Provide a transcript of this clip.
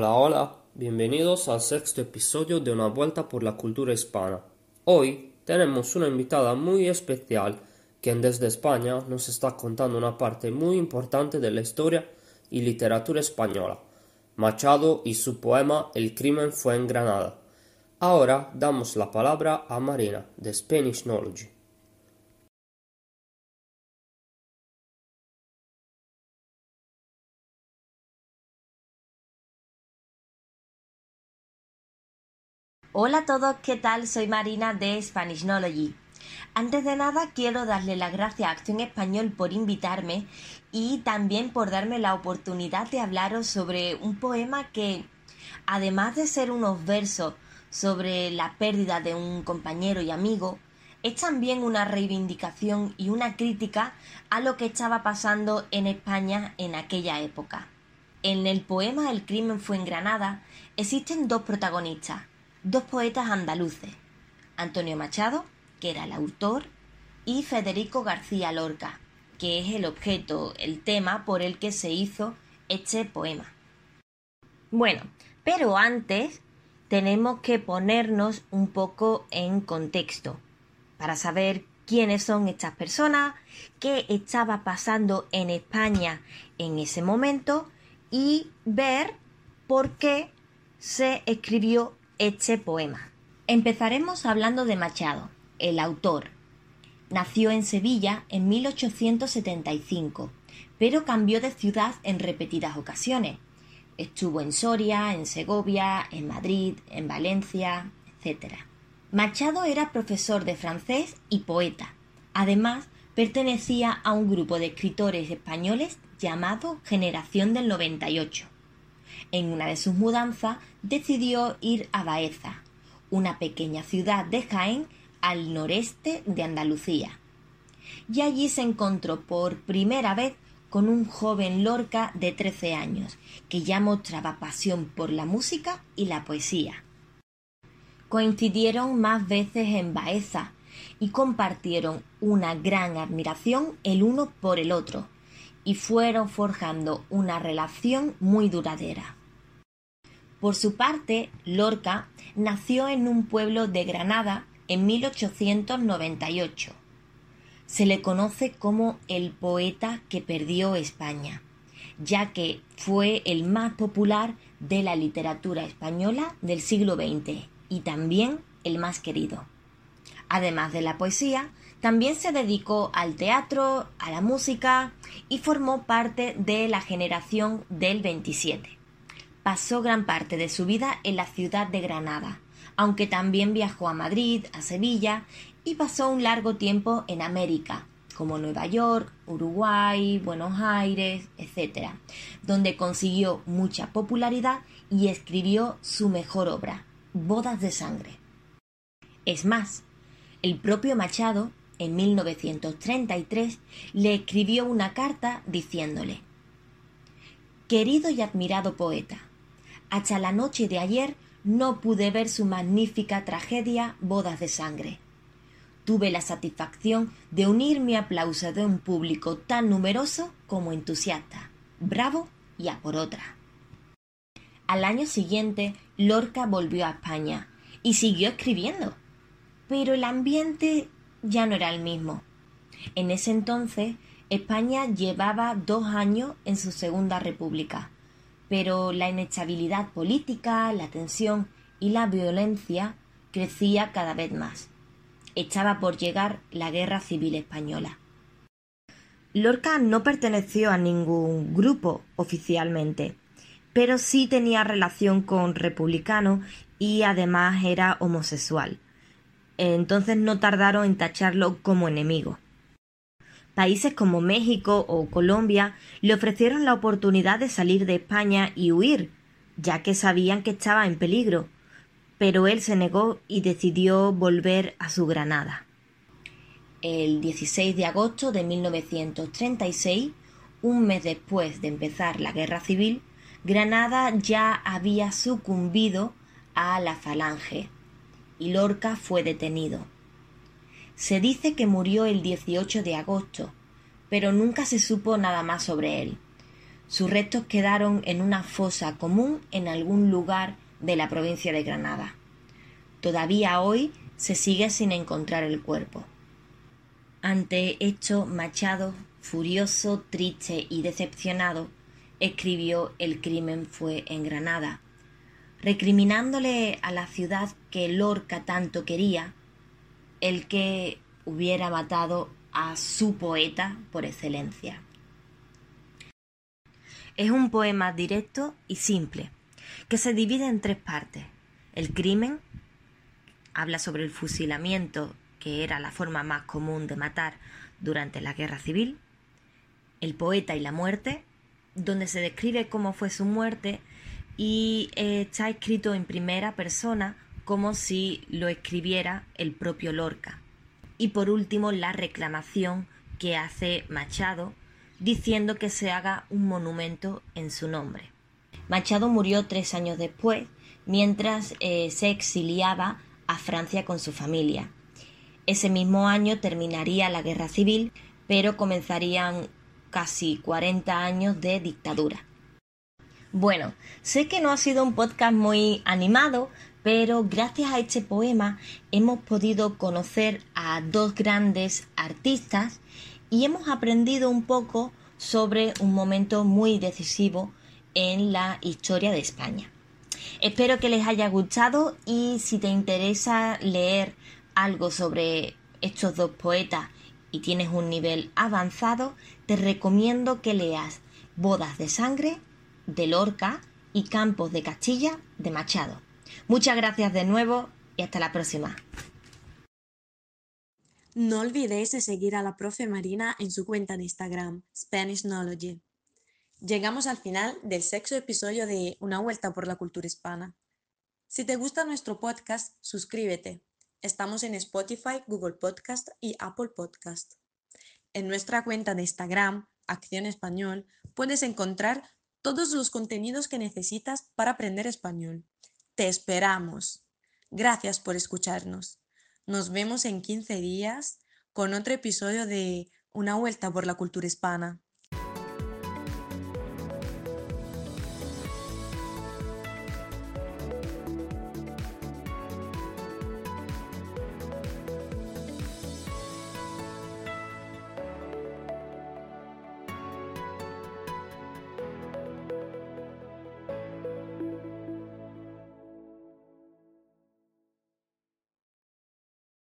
Hola, hola, bienvenidos al sexto episodio de Una Vuelta por la Cultura Hispana. Hoy tenemos una invitada muy especial, quien desde España nos está contando una parte muy importante de la historia y literatura española, Machado y su poema El crimen fue en Granada. Ahora damos la palabra a Marina, de Spanish Knowledge. Hola a todos, ¿qué tal? Soy Marina de Spanish Knowledge. Antes de nada, quiero darle las gracias a Acción Español por invitarme y también por darme la oportunidad de hablaros sobre un poema que, además de ser unos versos sobre la pérdida de un compañero y amigo, es también una reivindicación y una crítica a lo que estaba pasando en España en aquella época. En el poema El crimen fue en Granada existen dos protagonistas, dos poetas andaluces, Antonio Machado, que era el autor, y Federico García Lorca, que es el objeto, el tema por el que se hizo este poema. Bueno, pero antes tenemos que ponernos un poco en contexto para saber quiénes son estas personas, qué estaba pasando en España en ese momento y ver por qué se escribió este poema. Empezaremos hablando de Machado, el autor. Nació en Sevilla en 1875, pero cambió de ciudad en repetidas ocasiones. Estuvo en Soria, en Segovia, en Madrid, en Valencia, etc. Machado era profesor de francés y poeta. Además, pertenecía a un grupo de escritores españoles llamado Generación del 98. En una de sus mudanzas decidió ir a Baeza, una pequeña ciudad de Jaén al noreste de Andalucía. Y allí se encontró por primera vez con un joven Lorca de 13 años, que ya mostraba pasión por la música y la poesía. Coincidieron más veces en Baeza y compartieron una gran admiración el uno por el otro, y fueron forjando una relación muy duradera. Por su parte, Lorca nació en un pueblo de Granada en 1898. Se le conoce como el poeta que perdió España, ya que fue el más popular de la literatura española del siglo XX y también el más querido. Además de la poesía, también se dedicó al teatro, a la música y formó parte de la generación del 27. Pasó gran parte de su vida en la ciudad de Granada, aunque también viajó a Madrid, a Sevilla y pasó un largo tiempo en América, como Nueva York, Uruguay, Buenos Aires, etc., donde consiguió mucha popularidad y escribió su mejor obra, Bodas de Sangre. Es más, el propio Machado en 1933, le escribió una carta diciéndole Querido y admirado poeta, hasta la noche de ayer no pude ver su magnífica tragedia Bodas de Sangre. Tuve la satisfacción de unir mi aplauso de un público tan numeroso como entusiasta. Bravo y a por otra. Al año siguiente, Lorca volvió a España y siguió escribiendo. Pero el ambiente ya no era el mismo. En ese entonces, España llevaba dos años en su segunda república, pero la inestabilidad política, la tensión y la violencia crecía cada vez más. Estaba por llegar la guerra civil española. Lorca no perteneció a ningún grupo oficialmente, pero sí tenía relación con republicanos y además era homosexual entonces no tardaron en tacharlo como enemigo. Países como México o Colombia le ofrecieron la oportunidad de salir de España y huir, ya que sabían que estaba en peligro, pero él se negó y decidió volver a su Granada. El 16 de agosto de 1936, un mes después de empezar la guerra civil, Granada ya había sucumbido a la falange y Lorca fue detenido. Se dice que murió el 18 de agosto, pero nunca se supo nada más sobre él. Sus restos quedaron en una fosa común en algún lugar de la provincia de Granada. Todavía hoy se sigue sin encontrar el cuerpo. Ante esto, Machado, furioso, triste y decepcionado, escribió El crimen fue en Granada, recriminándole a la ciudad que Lorca tanto quería, el que hubiera matado a su poeta por excelencia. Es un poema directo y simple, que se divide en tres partes. El crimen habla sobre el fusilamiento, que era la forma más común de matar durante la guerra civil. El poeta y la muerte, donde se describe cómo fue su muerte y eh, está escrito en primera persona como si lo escribiera el propio Lorca. Y por último, la reclamación que hace Machado diciendo que se haga un monumento en su nombre. Machado murió tres años después, mientras eh, se exiliaba a Francia con su familia. Ese mismo año terminaría la guerra civil, pero comenzarían casi 40 años de dictadura. Bueno, sé que no ha sido un podcast muy animado, pero gracias a este poema hemos podido conocer a dos grandes artistas y hemos aprendido un poco sobre un momento muy decisivo en la historia de España. Espero que les haya gustado y si te interesa leer algo sobre estos dos poetas y tienes un nivel avanzado, te recomiendo que leas Bodas de Sangre de Lorca y Campos de Castilla de Machado. Muchas gracias de nuevo y hasta la próxima. No olvidéis de seguir a la profe Marina en su cuenta de Instagram, Spanish Knowledge. Llegamos al final del sexto episodio de Una vuelta por la cultura hispana. Si te gusta nuestro podcast, suscríbete. Estamos en Spotify, Google Podcast y Apple Podcast. En nuestra cuenta de Instagram, Acción Español, puedes encontrar todos los contenidos que necesitas para aprender español. Te esperamos. Gracias por escucharnos. Nos vemos en 15 días con otro episodio de Una vuelta por la cultura hispana.